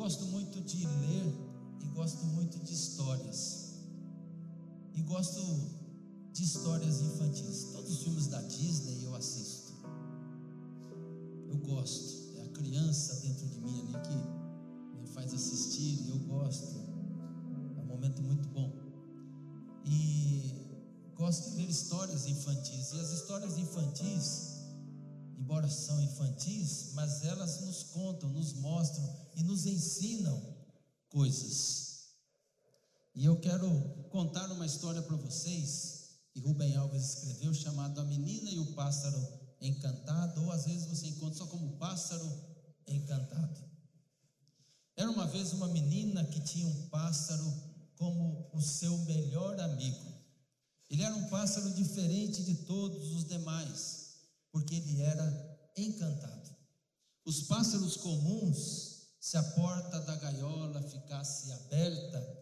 Gosto muito de ler e gosto muito de histórias. E gosto de histórias infantis. Todos os filmes da Disney eu assisto. Eu gosto. É a criança dentro de mim ali que me faz assistir eu gosto. É um momento muito bom. E gosto de ler histórias infantis. E as histórias infantis embora são infantis, mas elas nos contam, nos mostram e nos ensinam coisas. E eu quero contar uma história para vocês que Rubem Alves escreveu, chamado A Menina e o Pássaro Encantado, ou às vezes você encontra só como Pássaro Encantado. Era uma vez uma menina que tinha um pássaro como o seu melhor amigo. Ele era um pássaro diferente de todos os demais porque ele era encantado. Os pássaros comuns, se a porta da gaiola ficasse aberta,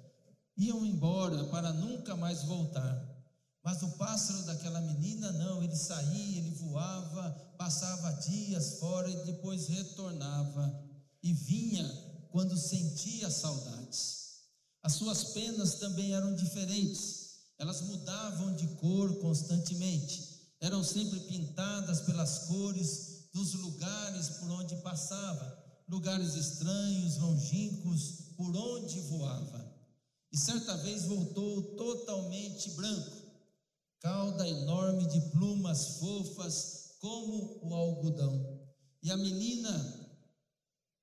iam embora para nunca mais voltar. Mas o pássaro daquela menina não, ele saía, ele voava, passava dias fora e depois retornava e vinha quando sentia saudades. As suas penas também eram diferentes, elas mudavam de cor constantemente eram sempre pintadas pelas cores dos lugares por onde passava, lugares estranhos, longínquos, por onde voava. E certa vez voltou totalmente branco, cauda enorme de plumas fofas como o algodão. E a menina,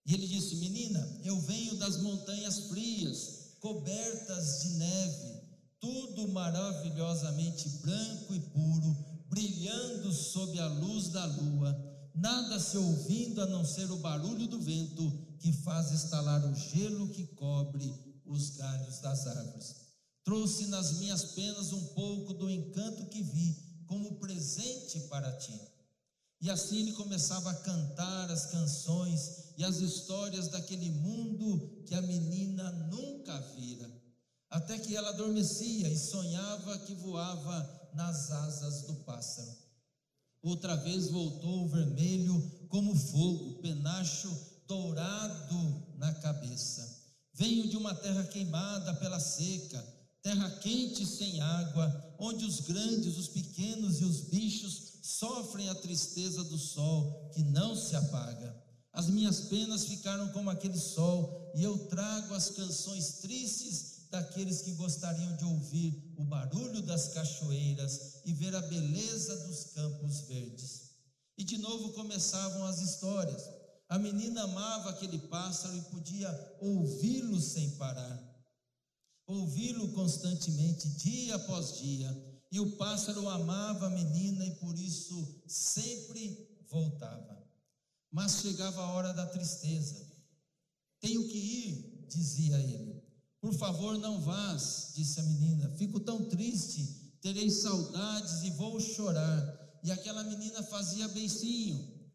e ele disse: Menina, eu venho das montanhas frias, cobertas de neve, tudo maravilhosamente branco e puro, brilhando sob a luz da lua, nada se ouvindo a não ser o barulho do vento que faz estalar o gelo que cobre os galhos das árvores. Trouxe nas minhas penas um pouco do encanto que vi como presente para ti. E assim ele começava a cantar as canções e as histórias daquele mundo que a menina nunca vira até que ela adormecia e sonhava que voava nas asas do pássaro. Outra vez voltou o vermelho como fogo, penacho dourado na cabeça. Venho de uma terra queimada pela seca, terra quente sem água, onde os grandes, os pequenos e os bichos sofrem a tristeza do sol que não se apaga. As minhas penas ficaram como aquele sol, e eu trago as canções tristes daqueles que gostariam de ouvir o barulho das cachoeiras e ver a beleza dos campos verdes. E de novo começavam as histórias. A menina amava aquele pássaro e podia ouvi-lo sem parar, ouvi-lo constantemente, dia após dia. E o pássaro amava a menina e por isso sempre voltava. Mas chegava a hora da tristeza. Tenho que ir, dizia ele. Por favor, não vás, disse a menina. Fico tão triste, terei saudades e vou chorar. E aquela menina fazia beicinho.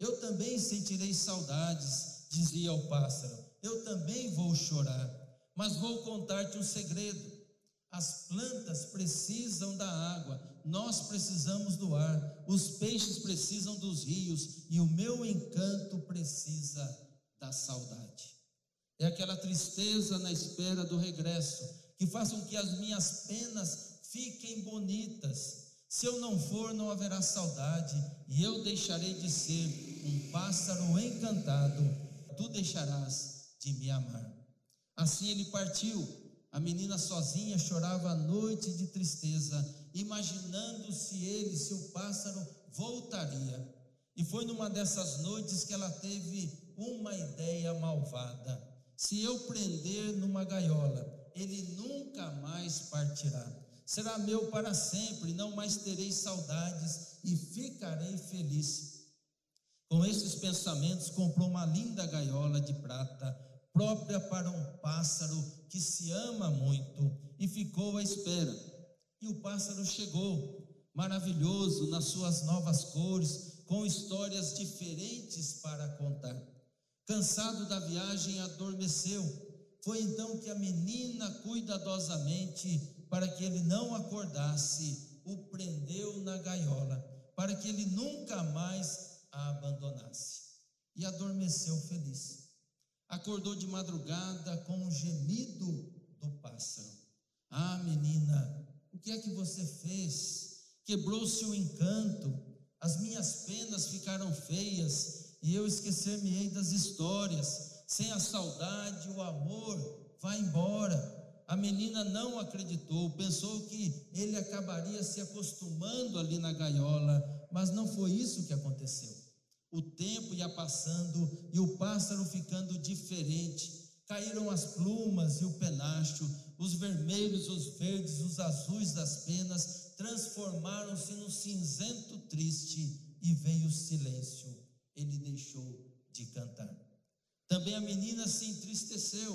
Eu também sentirei saudades, dizia o pássaro. Eu também vou chorar, mas vou contar-te um segredo. As plantas precisam da água, nós precisamos do ar, os peixes precisam dos rios e o meu encanto precisa da saudade. É aquela tristeza na espera do regresso, que faz com que as minhas penas fiquem bonitas. Se eu não for, não haverá saudade, e eu deixarei de ser um pássaro encantado, tu deixarás de me amar. Assim ele partiu. A menina sozinha chorava a noite de tristeza, imaginando se ele, se o pássaro, voltaria. E foi numa dessas noites que ela teve uma ideia malvada. Se eu prender numa gaiola, ele nunca mais partirá. Será meu para sempre, não mais terei saudades e ficarei feliz. Com esses pensamentos, comprou uma linda gaiola de prata, própria para um pássaro que se ama muito, e ficou à espera. E o pássaro chegou, maravilhoso nas suas novas cores, com histórias diferentes para contar. Cansado da viagem, adormeceu. Foi então que a menina, cuidadosamente, para que ele não acordasse, o prendeu na gaiola, para que ele nunca mais a abandonasse. E adormeceu feliz. acordou de madrugada com o gemido do pássaro. Ah, menina, o que é que você fez? Quebrou-se o encanto, as minhas penas ficaram feias e eu esquecer-me-ei das histórias. Sem a saudade, o amor vai embora. A menina não acreditou, pensou que ele acabaria se acostumando ali na gaiola, mas não foi isso que aconteceu. O tempo ia passando e o pássaro ficando diferente. Caíram as plumas e o penacho, os vermelhos, os verdes, os azuis das penas transformaram-se num cinzento triste e veio o silêncio. Ele deixou de cantar. Também a menina se entristeceu.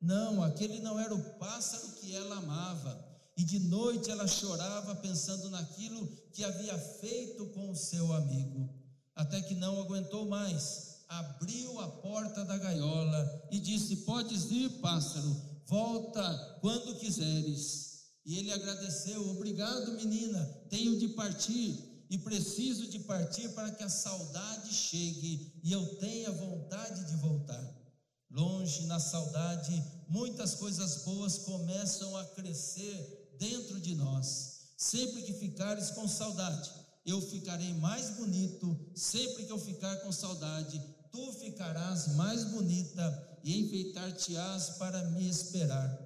Não, aquele não era o pássaro que ela amava. E de noite ela chorava pensando naquilo que havia feito com o seu amigo até que não aguentou mais, abriu a porta da gaiola e disse: Podes ir, pássaro, volta quando quiseres. E ele agradeceu: Obrigado, menina, tenho de partir e preciso de partir para que a saudade chegue e eu tenha vontade de voltar. Longe na saudade, muitas coisas boas começam a crescer dentro de nós. Sempre que ficares com saudade, eu ficarei mais bonito, sempre que eu ficar com saudade, tu ficarás mais bonita e enfeitar-te-ás para me esperar.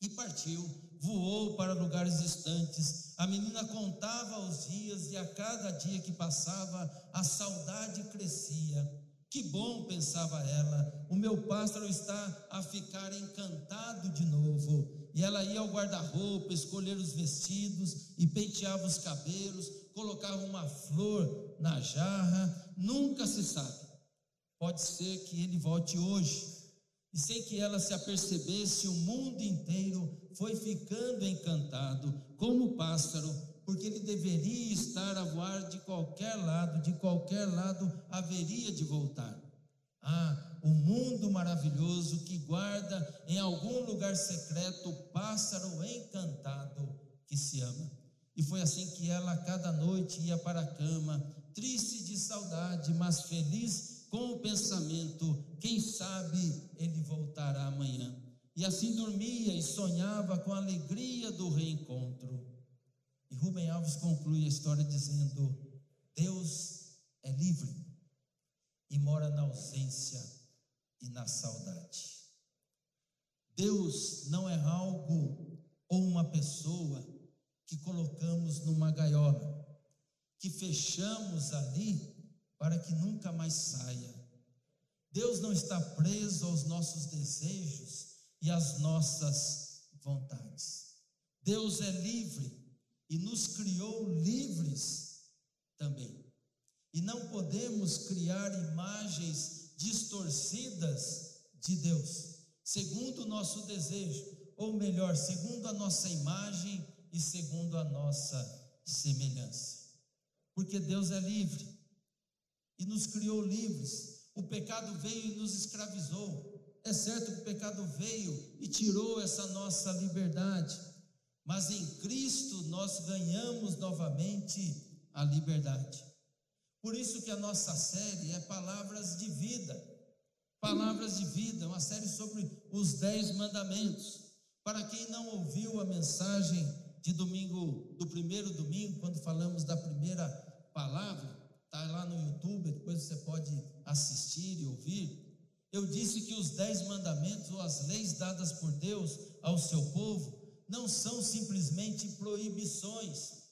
E partiu, voou para lugares distantes. A menina contava os dias e a cada dia que passava, a saudade crescia. Que bom, pensava ela, o meu pássaro está a ficar encantado de novo. E ela ia ao guarda-roupa, escolher os vestidos e penteava os cabelos, colocava uma flor na jarra, nunca se sabe. Pode ser que ele volte hoje. E sem que ela se apercebesse, o mundo inteiro foi ficando encantado, como o pássaro, porque ele deveria estar a voar de qualquer lado, de qualquer lado haveria de voltar. Ah, o mundo maravilhoso que guarda em algum lugar secreto o pássaro encantado que se ama. E foi assim que ela cada noite ia para a cama, triste de saudade, mas feliz com o pensamento: quem sabe ele voltará amanhã. E assim dormia e sonhava com a alegria do reencontro. E Rubem Alves conclui a história dizendo: Deus é livre e mora na ausência e na saudade. Deus não é algo ou uma pessoa que colocamos numa gaiola, que fechamos ali para que nunca mais saia. Deus não está preso aos nossos desejos e às nossas vontades. Deus é livre e nos criou livres também. E não podemos criar imagens distorcidas de Deus, segundo o nosso desejo, ou melhor, segundo a nossa imagem e segundo a nossa semelhança. Porque Deus é livre e nos criou livres. O pecado veio e nos escravizou. É certo que o pecado veio e tirou essa nossa liberdade, mas em Cristo nós ganhamos novamente a liberdade. Por isso que a nossa série é Palavras de Vida. Palavras de Vida, uma série sobre os dez mandamentos. Para quem não ouviu a mensagem de domingo, do primeiro domingo, quando falamos da primeira palavra, está lá no YouTube, depois você pode assistir e ouvir. Eu disse que os dez mandamentos ou as leis dadas por Deus ao seu povo não são simplesmente proibições.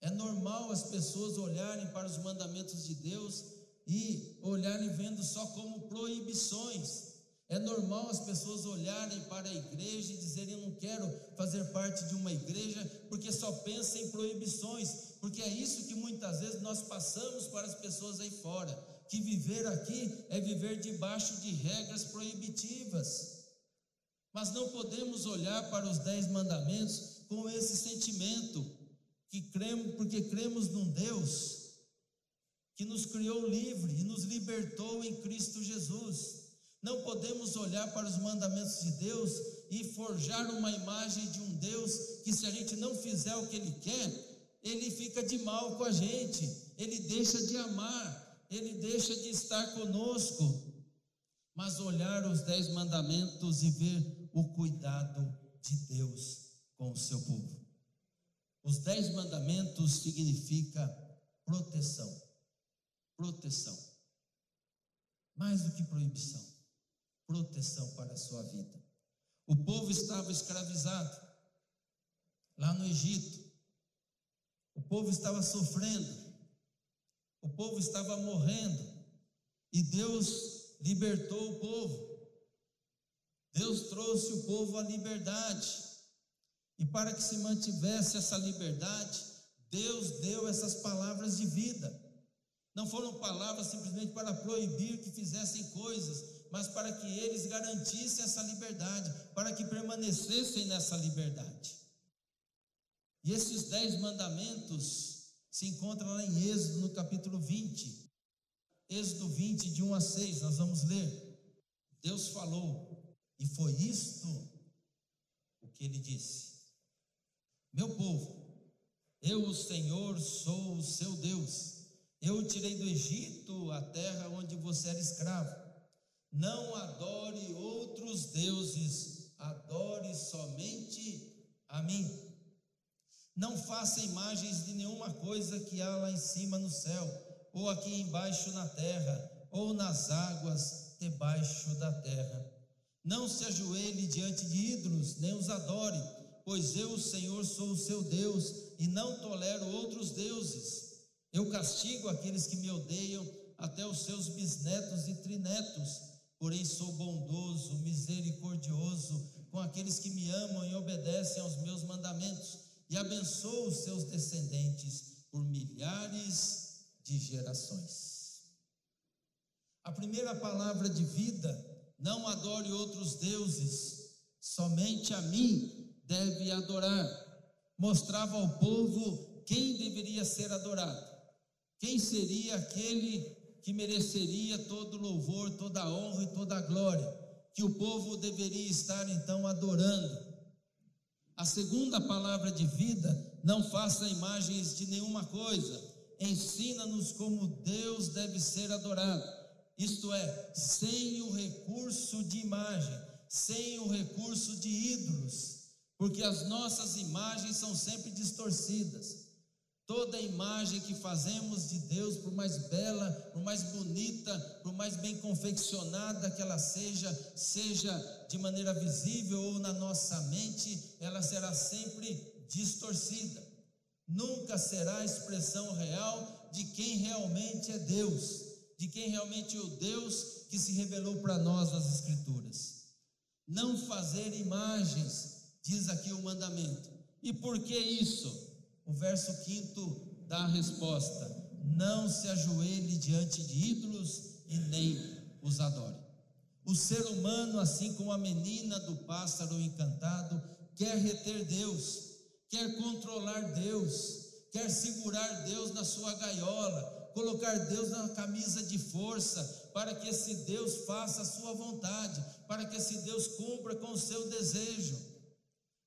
É normal as pessoas olharem para os mandamentos de Deus e olharem vendo só como proibições. É normal as pessoas olharem para a igreja e dizerem: Eu não quero fazer parte de uma igreja, porque só pensa em proibições, porque é isso que muitas vezes nós passamos para as pessoas aí fora: que viver aqui é viver debaixo de regras proibitivas. Mas não podemos olhar para os dez mandamentos com esse sentimento, que cremos, porque cremos num Deus que nos criou livre e nos libertou em Cristo Jesus. Não podemos olhar para os mandamentos de Deus e forjar uma imagem de um Deus que, se a gente não fizer o que Ele quer, Ele fica de mal com a gente, Ele deixa de amar, Ele deixa de estar conosco. Mas olhar os dez mandamentos e ver o cuidado de Deus com o seu povo. Os dez mandamentos significa proteção. Proteção. Mais do que proibição. Proteção para a sua vida. O povo estava escravizado lá no Egito. O povo estava sofrendo. O povo estava morrendo. E Deus libertou o povo. Deus trouxe o povo à liberdade. E para que se mantivesse essa liberdade, Deus deu essas palavras de vida. Não foram palavras simplesmente para proibir que fizessem coisas, mas para que eles garantissem essa liberdade, para que permanecessem nessa liberdade. E esses dez mandamentos se encontram lá em Êxodo, no capítulo 20. Êxodo 20, de 1 a 6, nós vamos ler. Deus falou, e foi isto o que ele disse: Meu povo, eu, o Senhor, sou o seu Deus. Eu o tirei do Egito, a terra onde você era escravo. Não adore outros deuses, adore somente a mim. Não faça imagens de nenhuma coisa que há lá em cima no céu, ou aqui embaixo na terra, ou nas águas debaixo da terra. Não se ajoelhe diante de ídolos, nem os adore, pois eu, o Senhor, sou o seu Deus e não tolero outros deuses. Eu castigo aqueles que me odeiam, até os seus bisnetos e trinetos, porém sou bondoso, misericordioso com aqueles que me amam e obedecem aos meus mandamentos e abençoa os seus descendentes por milhares de gerações. A primeira palavra de vida, não adore outros deuses, somente a mim deve adorar. Mostrava ao povo quem deveria ser adorado, quem seria aquele que mereceria todo louvor, toda honra e toda glória, que o povo deveria estar então adorando. A segunda palavra de vida, não faça imagens de nenhuma coisa, ensina-nos como Deus deve ser adorado, isto é, sem o recurso de imagem, sem o recurso de ídolos, porque as nossas imagens são sempre distorcidas. Toda imagem que fazemos de Deus, por mais bela, por mais bonita, por mais bem confeccionada que ela seja, seja de maneira visível ou na nossa mente, ela será sempre distorcida. Nunca será a expressão real de quem realmente é Deus, de quem realmente é o Deus que se revelou para nós nas Escrituras. Não fazer imagens, diz aqui o mandamento. E por que isso? O verso quinto dá a resposta: não se ajoelhe diante de ídolos e nem os adore. O ser humano, assim como a menina do pássaro encantado, quer reter Deus, quer controlar Deus, quer segurar Deus na sua gaiola, colocar Deus na camisa de força, para que esse Deus faça a sua vontade, para que esse Deus cumpra com o seu desejo.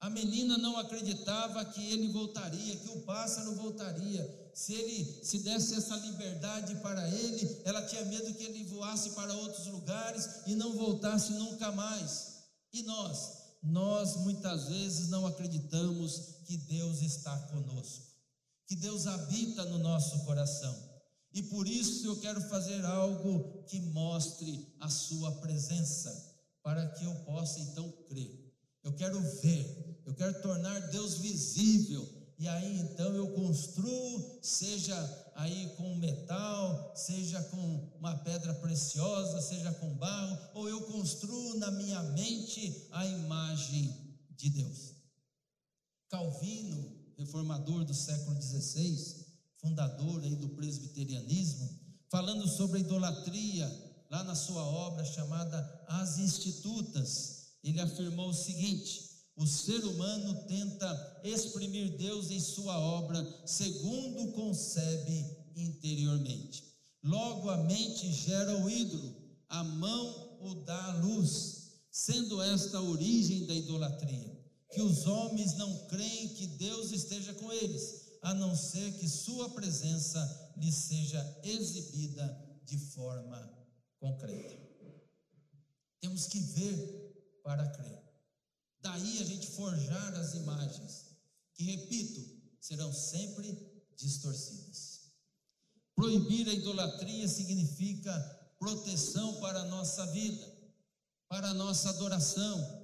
A menina não acreditava que ele voltaria, que o pássaro voltaria. Se ele se desse essa liberdade para ele, ela tinha medo que ele voasse para outros lugares e não voltasse nunca mais. E nós, nós muitas vezes não acreditamos que Deus está conosco, que Deus habita no nosso coração. E por isso eu quero fazer algo que mostre a sua presença, para que eu possa então crer. Eu quero ver eu quero tornar Deus visível. E aí então eu construo, seja aí com metal, seja com uma pedra preciosa, seja com barro, ou eu construo na minha mente a imagem de Deus. Calvino, reformador do século XVI, fundador aí do presbiterianismo, falando sobre a idolatria, lá na sua obra chamada As Institutas, ele afirmou o seguinte: o ser humano tenta exprimir Deus em sua obra segundo concebe interiormente. Logo a mente gera o ídolo, a mão o dá à luz, sendo esta a origem da idolatria. Que os homens não creem que Deus esteja com eles, a não ser que sua presença lhes seja exibida de forma concreta. temos que ver para crer. Daí a gente forjar as imagens, que, repito, serão sempre distorcidas. Proibir a idolatria significa proteção para a nossa vida, para a nossa adoração.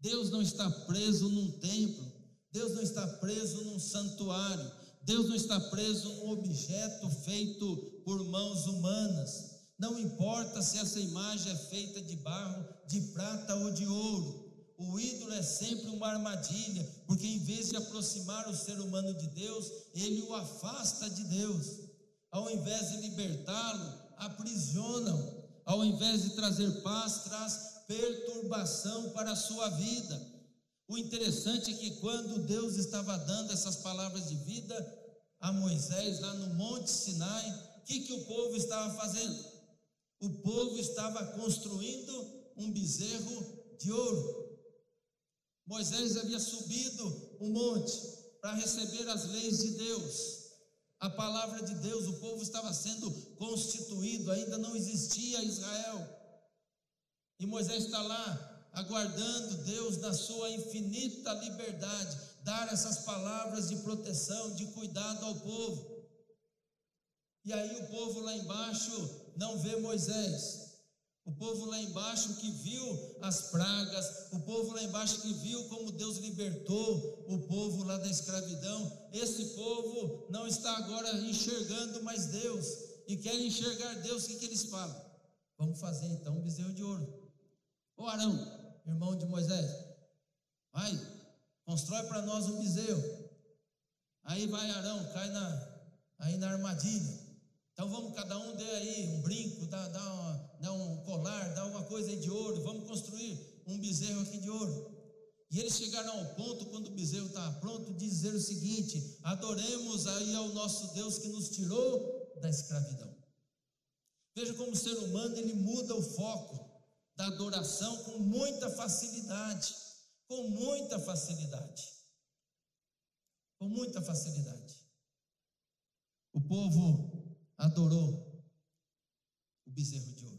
Deus não está preso num templo, Deus não está preso num santuário, Deus não está preso num objeto feito por mãos humanas. Não importa se essa imagem é feita de barro, de prata ou de ouro. O ídolo é sempre uma armadilha, porque em vez de aproximar o ser humano de Deus, ele o afasta de Deus. Ao invés de libertá-lo, aprisionam. Ao invés de trazer paz, traz perturbação para a sua vida. O interessante é que quando Deus estava dando essas palavras de vida a Moisés lá no Monte Sinai, o que, que o povo estava fazendo? O povo estava construindo um bezerro de ouro. Moisés havia subido o monte para receber as leis de Deus, a palavra de Deus, o povo estava sendo constituído, ainda não existia Israel. E Moisés está lá aguardando Deus na sua infinita liberdade, dar essas palavras de proteção, de cuidado ao povo. E aí o povo lá embaixo não vê Moisés. O povo lá embaixo que viu as pragas, o povo lá embaixo que viu como Deus libertou o povo lá da escravidão, esse povo não está agora enxergando mais Deus e quer enxergar Deus, o que, que eles falam? Vamos fazer então um bezerro de ouro. Ô Arão, irmão de Moisés, vai, constrói para nós um bezerro. Aí vai Arão, cai na, aí na armadilha. Então vamos, cada um dê aí um brinco, dá, dá, uma, dá um colar, dá uma coisa aí de ouro, vamos construir um bezerro aqui de ouro. E eles chegaram ao ponto, quando o bezerro estava pronto, de dizer o seguinte: adoremos aí ao nosso Deus que nos tirou da escravidão. Veja como o ser humano ele muda o foco da adoração com muita facilidade, com muita facilidade. Com muita facilidade. O povo adorou o bezerro de ouro.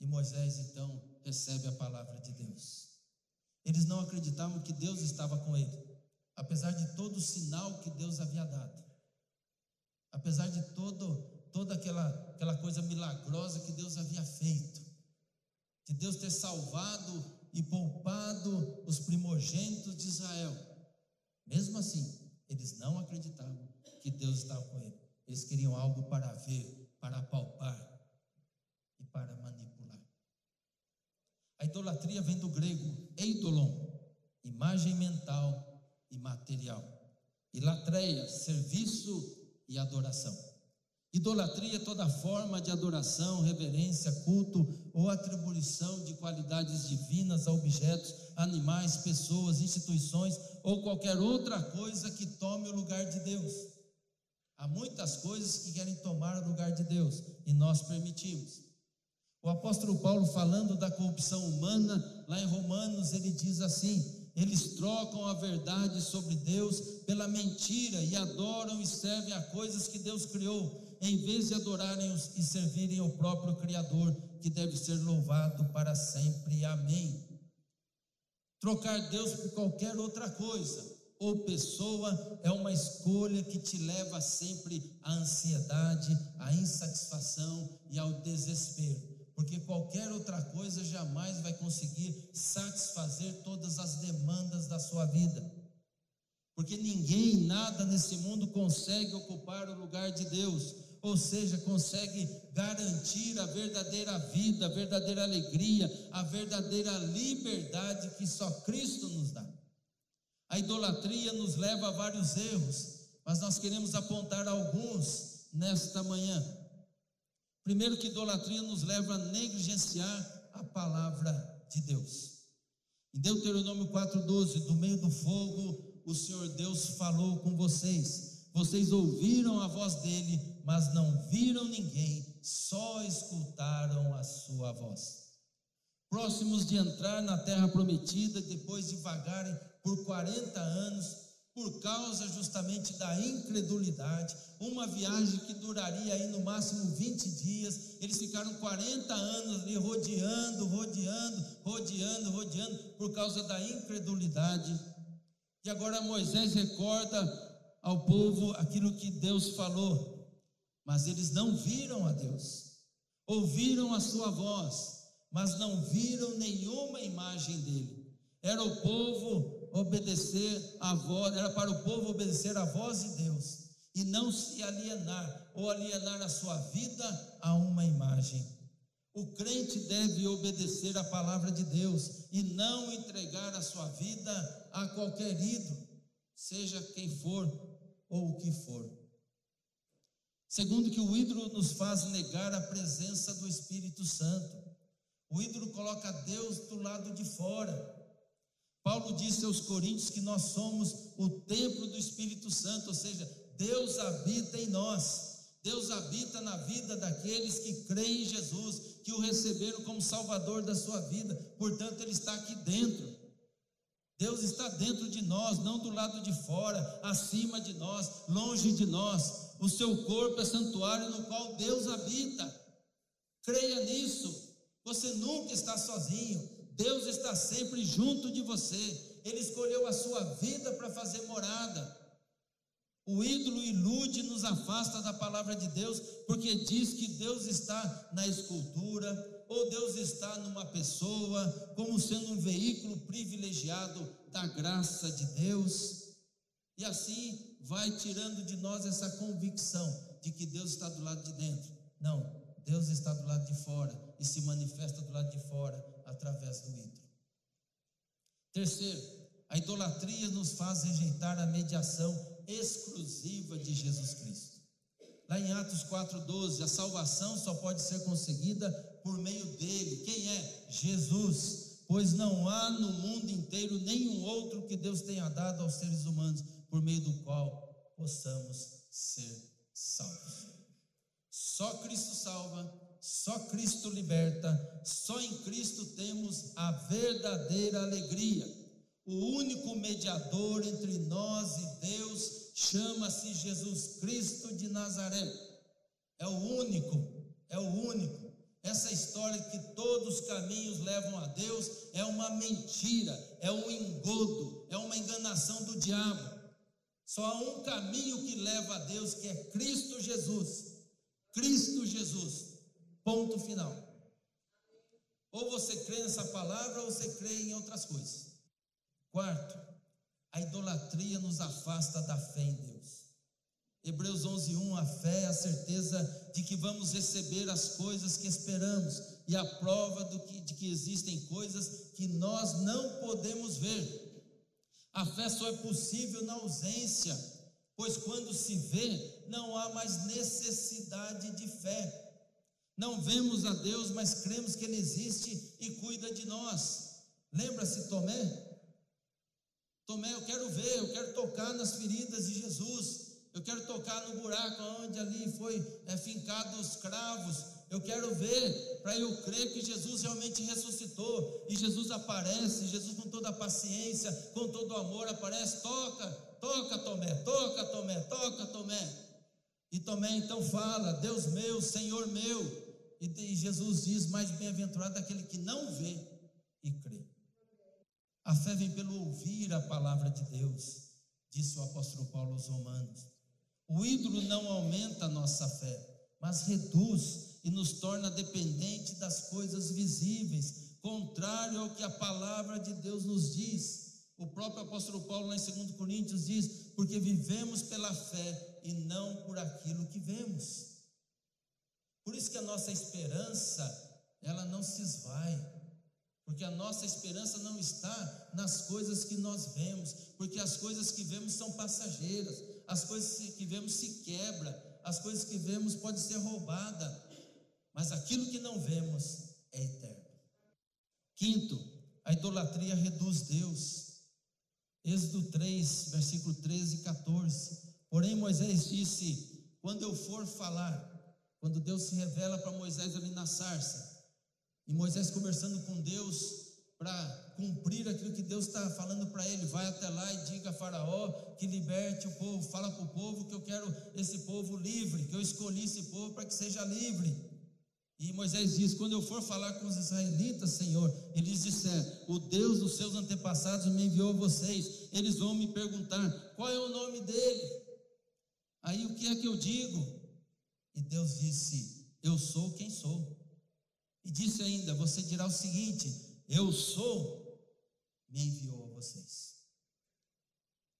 E Moisés então recebe a palavra de Deus. Eles não acreditavam que Deus estava com ele, apesar de todo o sinal que Deus havia dado. Apesar de todo toda aquela aquela coisa milagrosa que Deus havia feito de Deus ter salvado e poupado os primogênitos de Israel. Mesmo assim, eles não acreditavam que Deus estava com ele. Eles queriam algo para ver, para palpar e para manipular. A idolatria vem do grego eidolon, imagem mental e material. E latreia, serviço e adoração. Idolatria é toda forma de adoração, reverência, culto ou atribuição de qualidades divinas a objetos, animais, pessoas, instituições ou qualquer outra coisa que tome o lugar de Deus. Há muitas coisas que querem tomar o lugar de Deus e nós permitimos. O apóstolo Paulo, falando da corrupção humana, lá em Romanos, ele diz assim: eles trocam a verdade sobre Deus pela mentira e adoram e servem a coisas que Deus criou em vez de adorarem e servirem o próprio Criador, que deve ser louvado para sempre. Amém. Trocar Deus por qualquer outra coisa ou pessoa é uma escolha que te leva sempre à ansiedade, à insatisfação e ao desespero, porque qualquer outra coisa jamais vai conseguir satisfazer todas as demandas da sua vida. Porque ninguém, nada nesse mundo consegue ocupar o lugar de Deus ou seja, consegue garantir a verdadeira vida, a verdadeira alegria, a verdadeira liberdade que só Cristo nos dá. A idolatria nos leva a vários erros, mas nós queremos apontar alguns nesta manhã. Primeiro, que idolatria nos leva a negligenciar a palavra de Deus. Em Deuteronômio 4,12: Do meio do fogo, o Senhor Deus falou com vocês vocês ouviram a voz dele, mas não viram ninguém, só escutaram a sua voz. Próximos de entrar na terra prometida, depois de vagarem por 40 anos, por causa justamente da incredulidade. Uma viagem que duraria aí no máximo 20 dias, eles ficaram 40 anos ali rodeando, rodeando, rodeando, rodeando, por causa da incredulidade. E agora Moisés recorda ao povo aquilo que Deus falou, mas eles não viram a Deus, ouviram a sua voz, mas não viram nenhuma imagem dele. Era o povo obedecer a voz, era para o povo obedecer a voz de Deus e não se alienar ou alienar a sua vida a uma imagem. O crente deve obedecer a palavra de Deus e não entregar a sua vida a qualquer ídolo, seja quem for ou o que for. Segundo, que o ídolo nos faz negar a presença do Espírito Santo. O ídolo coloca Deus do lado de fora. Paulo disse aos Coríntios que nós somos o templo do Espírito Santo, ou seja, Deus habita em nós. Deus habita na vida daqueles que creem em Jesus, que o receberam como Salvador da sua vida, portanto, Ele está aqui dentro. Deus está dentro de nós, não do lado de fora, acima de nós, longe de nós. O seu corpo é santuário no qual Deus habita. Creia nisso. Você nunca está sozinho. Deus está sempre junto de você. Ele escolheu a sua vida para fazer morada. O ídolo ilude, nos afasta da palavra de Deus, porque diz que Deus está na escultura, ou Deus está numa pessoa, como sendo um veículo privilegiado da graça de Deus. E assim vai tirando de nós essa convicção de que Deus está do lado de dentro. Não, Deus está do lado de fora e se manifesta do lado de fora através do ídolo. Terceiro, a idolatria nos faz rejeitar a mediação exclusiva de Jesus Cristo. Lá em Atos 4,12, a salvação só pode ser conseguida por meio dele. Quem é? Jesus. Pois não há no mundo inteiro nenhum outro que Deus tenha dado aos seres humanos, por meio do qual possamos ser salvos. Só Cristo salva, só Cristo liberta, só em Cristo temos a verdadeira alegria. O único mediador entre nós e Deus chama-se Jesus Cristo de Nazaré. É o único, é o único. Essa história que todos os caminhos levam a Deus é uma mentira, é um engodo, é uma enganação do diabo. Só há um caminho que leva a Deus, que é Cristo Jesus. Cristo Jesus. Ponto final. Ou você crê nessa palavra, ou você crê em outras coisas. Quarto, a idolatria nos afasta da fé em Deus. Hebreus 11:1 a fé é a certeza de que vamos receber as coisas que esperamos e a prova que, de que existem coisas que nós não podemos ver. A fé só é possível na ausência, pois quando se vê, não há mais necessidade de fé. Não vemos a Deus, mas cremos que Ele existe e cuida de nós. Lembra-se Tomé? Tomé, eu quero ver, eu quero tocar nas feridas de Jesus. Eu quero tocar no buraco onde ali foi é, fincado os cravos. Eu quero ver para eu crer que Jesus realmente ressuscitou. E Jesus aparece, Jesus com toda a paciência, com todo o amor aparece. Toca, toca Tomé, toca Tomé, toca Tomé. E Tomé então fala: Deus meu, Senhor meu. E Jesus diz: Mais bem-aventurado aquele que não vê e crê. A fé vem pelo ouvir a palavra de Deus, disse o apóstolo Paulo aos Romanos. O ídolo não aumenta a nossa fé, mas reduz e nos torna dependente das coisas visíveis, contrário ao que a palavra de Deus nos diz. O próprio apóstolo Paulo, lá em 2 Coríntios, diz: Porque vivemos pela fé e não por aquilo que vemos. Por isso que a nossa esperança, ela não se esvai, porque a nossa esperança não está nas coisas que nós vemos, porque as coisas que vemos são passageiras, as coisas que vemos se quebra, as coisas que vemos pode ser roubada, mas aquilo que não vemos é eterno. Quinto, a idolatria reduz Deus. Êxodo 3, versículo 13 e 14. Porém, Moisés disse: Quando eu for falar, quando Deus se revela para Moisés ali na sarça, e Moisés conversando com Deus para cumprir aquilo que Deus está falando para ele. Vai até lá e diga a Faraó que liberte o povo. Fala para o povo que eu quero esse povo livre, que eu escolhi esse povo para que seja livre. E Moisés diz: Quando eu for falar com os israelitas, Senhor, eles disseram: O Deus dos seus antepassados me enviou vocês. Eles vão me perguntar: Qual é o nome dele? Aí o que é que eu digo? E Deus disse: Eu sou quem sou. E disse ainda: Você dirá o seguinte: Eu sou, me enviou a vocês.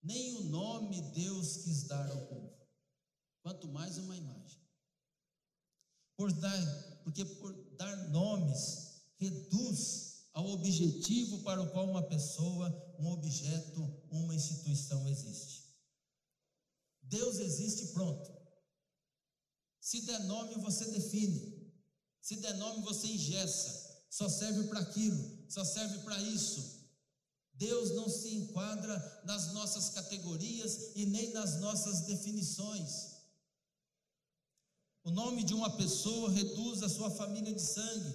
Nem o nome Deus quis dar ao povo, quanto mais uma imagem. Por dar porque por dar nomes reduz ao objetivo para o qual uma pessoa, um objeto, uma instituição existe. Deus existe pronto. Se der nome, você define. Se der nome, você ingessa. Só serve para aquilo, só serve para isso. Deus não se enquadra nas nossas categorias e nem nas nossas definições. O nome de uma pessoa reduz a sua família de sangue.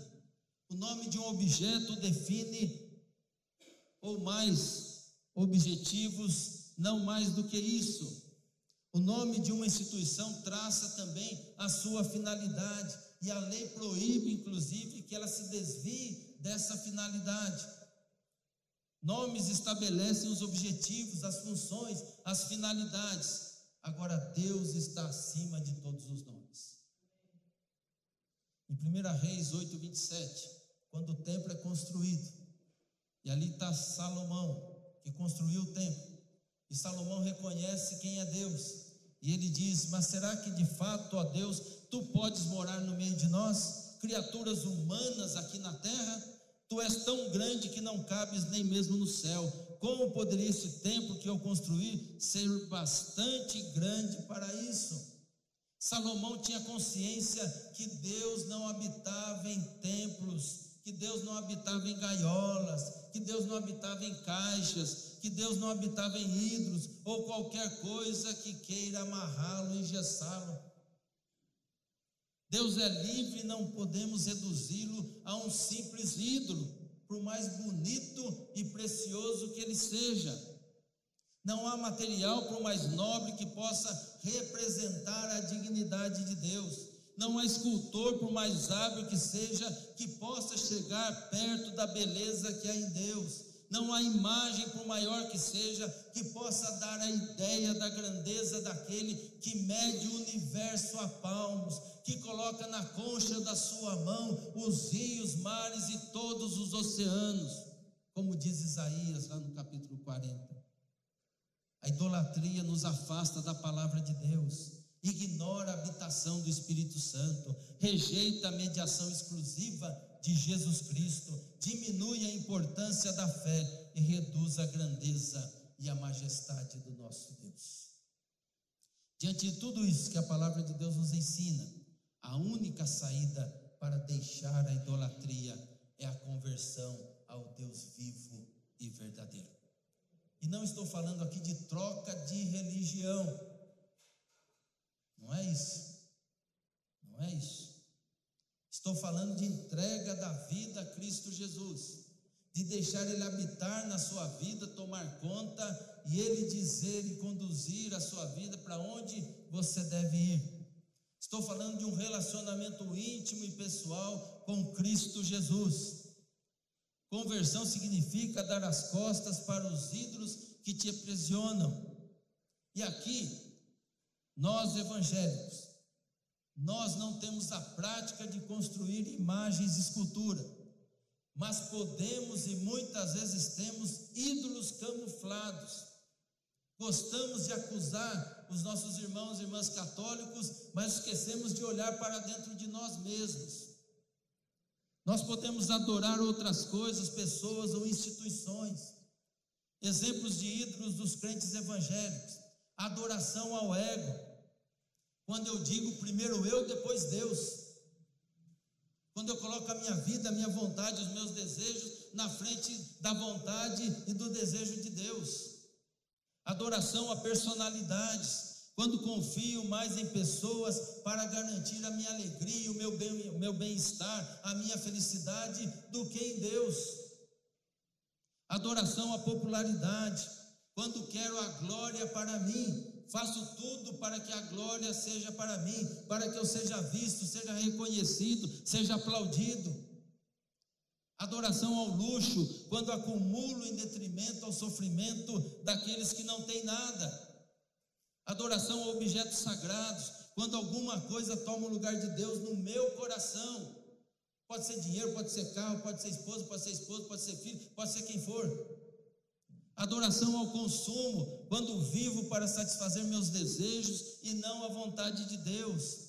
O nome de um objeto define ou mais objetivos, não mais do que isso. O nome de uma instituição traça também a sua finalidade, e a lei proíbe, inclusive, que ela se desvie dessa finalidade. Nomes estabelecem os objetivos, as funções, as finalidades. Agora, Deus está acima de todos os nomes. Em 1 Reis 8, 27, quando o templo é construído, e ali está Salomão, que construiu o templo, e Salomão reconhece quem é Deus, e ele diz: Mas será que de fato, ó Deus, tu podes morar no meio de nós, criaturas humanas aqui na terra? Tu és tão grande que não cabes nem mesmo no céu. Como poderia esse templo que eu construí ser bastante grande para isso? Salomão tinha consciência que Deus não habitava em templos, que Deus não habitava em gaiolas, que Deus não habitava em caixas, que Deus não habitava em ídolos ou qualquer coisa que queira amarrá-lo, engessá-lo. Deus é livre e não podemos reduzi-lo a um simples ídolo, por mais bonito e precioso que ele seja. Não há material por mais nobre que possa representar a dignidade de Deus. Não há escultor, por mais hábil que seja, que possa chegar perto da beleza que há em Deus. Não há imagem, por maior que seja, que possa dar a ideia da grandeza daquele que mede o universo a palmos, que coloca na concha da sua mão os rios, mares e todos os oceanos, como diz Isaías lá no capítulo 40. A idolatria nos afasta da palavra de Deus, ignora a habitação do Espírito Santo, rejeita a mediação exclusiva de Jesus Cristo, diminui a importância da fé e reduz a grandeza e a majestade do nosso Deus. Diante de tudo isso que a palavra de Deus nos ensina, a única saída para deixar a idolatria é a conversão ao Deus vivo e verdadeiro. E não estou falando aqui de troca de religião. Não é isso. Não é isso. Estou falando de entrega da vida a Cristo Jesus, de deixar Ele habitar na sua vida, tomar conta e Ele dizer e conduzir a sua vida para onde você deve ir. Estou falando de um relacionamento íntimo e pessoal com Cristo Jesus. Conversão significa dar as costas para os ídolos que te aprisionam. E aqui, nós evangélicos, nós não temos a prática de construir imagens e escultura, mas podemos e muitas vezes temos ídolos camuflados. Gostamos de acusar os nossos irmãos e irmãs católicos, mas esquecemos de olhar para dentro de nós mesmos. Nós podemos adorar outras coisas, pessoas ou instituições. Exemplos de ídolos dos crentes evangélicos. Adoração ao ego. Quando eu digo primeiro eu, depois Deus. Quando eu coloco a minha vida, a minha vontade, os meus desejos na frente da vontade e do desejo de Deus. Adoração a personalidades quando confio mais em pessoas para garantir a minha alegria, o meu, bem, o meu bem-estar, a minha felicidade, do que em Deus. Adoração à popularidade. Quando quero a glória para mim, faço tudo para que a glória seja para mim, para que eu seja visto, seja reconhecido, seja aplaudido. Adoração ao luxo, quando acumulo em detrimento ao sofrimento daqueles que não têm nada. Adoração a objetos sagrados, quando alguma coisa toma o lugar de Deus no meu coração. Pode ser dinheiro, pode ser carro, pode ser esposa, pode ser esposo, pode ser filho, pode ser quem for. Adoração ao consumo, quando vivo para satisfazer meus desejos e não a vontade de Deus.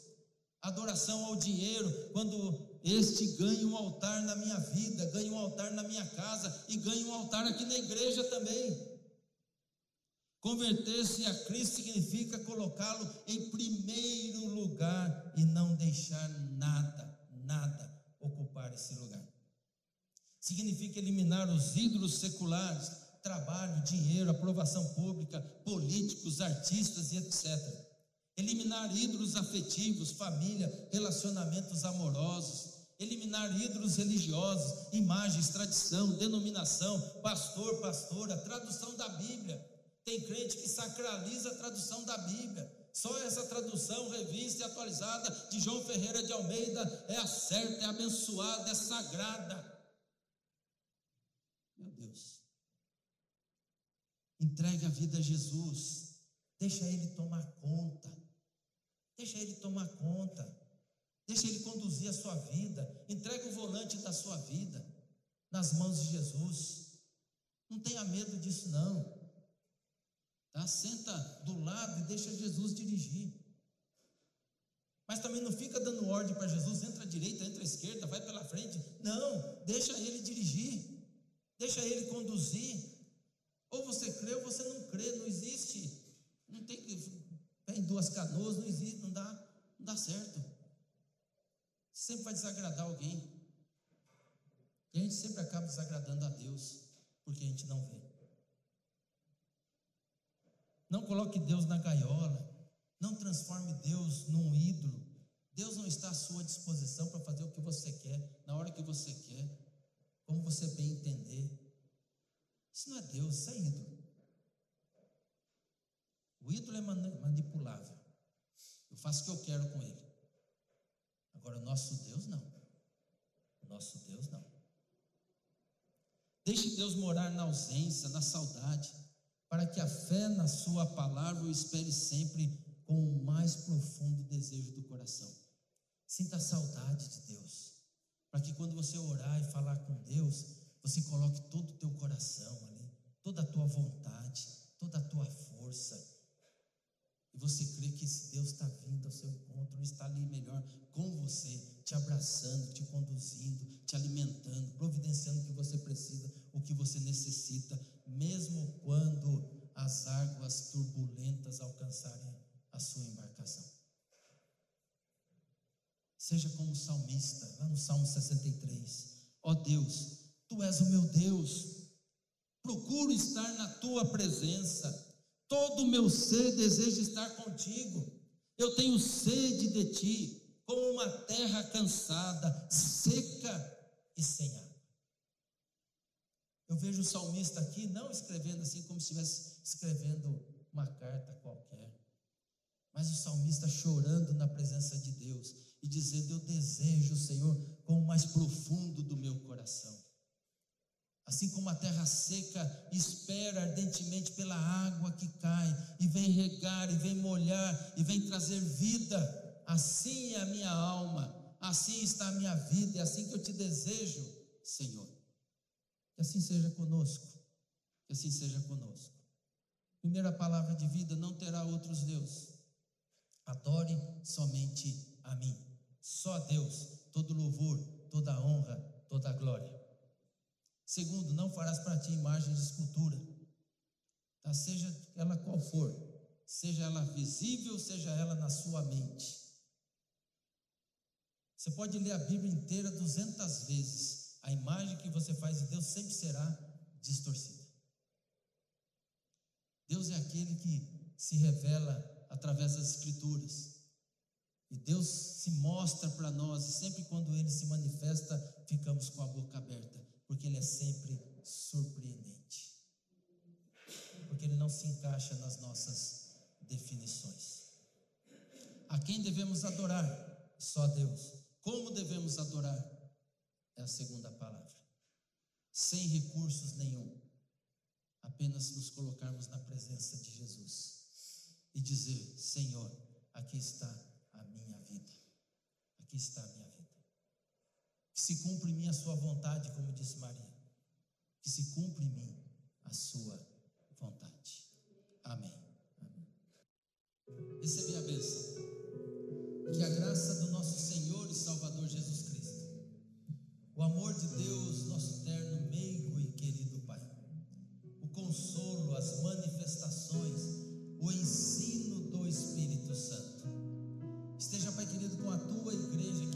Adoração ao dinheiro, quando este ganha um altar na minha vida, ganha um altar na minha casa e ganha um altar aqui na igreja também. Converter-se a Cristo significa colocá-lo em primeiro lugar e não deixar nada, nada ocupar esse lugar. Significa eliminar os ídolos seculares, trabalho, dinheiro, aprovação pública, políticos, artistas e etc. Eliminar ídolos afetivos, família, relacionamentos amorosos. Eliminar ídolos religiosos, imagens, tradição, denominação, pastor, pastora, tradução da Bíblia. Tem crente que sacraliza a tradução da Bíblia. Só essa tradução, revista e atualizada de João Ferreira de Almeida é a certa, é abençoada, é sagrada. Meu Deus. Entregue a vida a Jesus. Deixa Ele tomar conta. Deixa Ele tomar conta. Deixa Ele conduzir a sua vida. Entregue o volante da sua vida nas mãos de Jesus. Não tenha medo disso, não. Tá? Senta do lado e deixa Jesus dirigir. Mas também não fica dando ordem para Jesus, entra à direita, entra à esquerda, vai pela frente. Não, deixa ele dirigir. Deixa ele conduzir. Ou você crê ou você não crê, não existe. Não tem que em duas canoas, não existe, não dá, não dá certo. Sempre vai desagradar alguém. E a gente sempre acaba desagradando a Deus, porque a gente não vê. Não coloque Deus na gaiola. Não transforme Deus num ídolo. Deus não está à sua disposição para fazer o que você quer, na hora que você quer, como você bem entender. Isso não é Deus, isso é ídolo. O ídolo é manipulável. Eu faço o que eu quero com ele. Agora, o nosso Deus não. O nosso Deus não. Deixe Deus morar na ausência, na saudade para que a fé na Sua palavra o espere sempre com o mais profundo desejo do coração. Sinta a saudade de Deus, para que quando você orar e falar com Deus, você coloque todo o teu coração ali, toda a tua vontade, toda a tua força. E você crê que esse Deus está vindo ao seu encontro, está ali melhor com você, te abraçando, te conduzindo, te alimentando, providenciando o que você precisa, o que você necessita, mesmo quando as águas turbulentas alcançarem a sua embarcação. Seja como o salmista, lá no Salmo 63. Ó oh Deus, tu és o meu Deus, procuro estar na tua presença, todo o meu ser deseja estar contigo, eu tenho sede de ti, como uma terra cansada, seca e sem água. Eu vejo o salmista aqui não escrevendo assim como se estivesse escrevendo uma carta qualquer, mas o salmista chorando na presença de Deus e dizendo: Eu desejo, Senhor, com o mais profundo do meu coração. Assim como a terra seca espera ardentemente pela água que cai e vem regar e vem molhar e vem trazer vida, assim é a minha alma, assim está a minha vida, é assim que eu te desejo, Senhor. Que assim seja conosco. Que assim seja conosco. Primeira palavra de vida: não terá outros deuses. Adore somente a mim. Só a Deus, todo louvor, toda honra, toda glória. Segundo, não farás para ti imagem de escultura, tá? seja ela qual for, seja ela visível, seja ela na sua mente. Você pode ler a Bíblia inteira duzentas vezes, a imagem que você faz de Deus sempre será distorcida. Deus é aquele que se revela através das Escrituras. E Deus se mostra para nós, e sempre quando Ele se manifesta, ficamos com a boca aberta, porque Ele é sempre surpreendente. porque ele não se encaixa nas nossas definições. A quem devemos adorar? Só a Deus. Como devemos adorar? É a segunda palavra. Sem recursos nenhum. Apenas nos colocarmos na presença de Jesus e dizer: Senhor, aqui está a minha vida. Aqui está a minha vida. Que se cumpra em mim a sua vontade, como disse Maria. Que se cumpra em mim a sua vontade. Amém. Amém. Recebi a bênção. Que a graça do nosso Senhor e Salvador Jesus Cristo, o amor de Deus, nosso terno, meigo e querido Pai, o consolo, as manifestações, o ensino do Espírito Santo. Esteja, Pai querido, com a tua igreja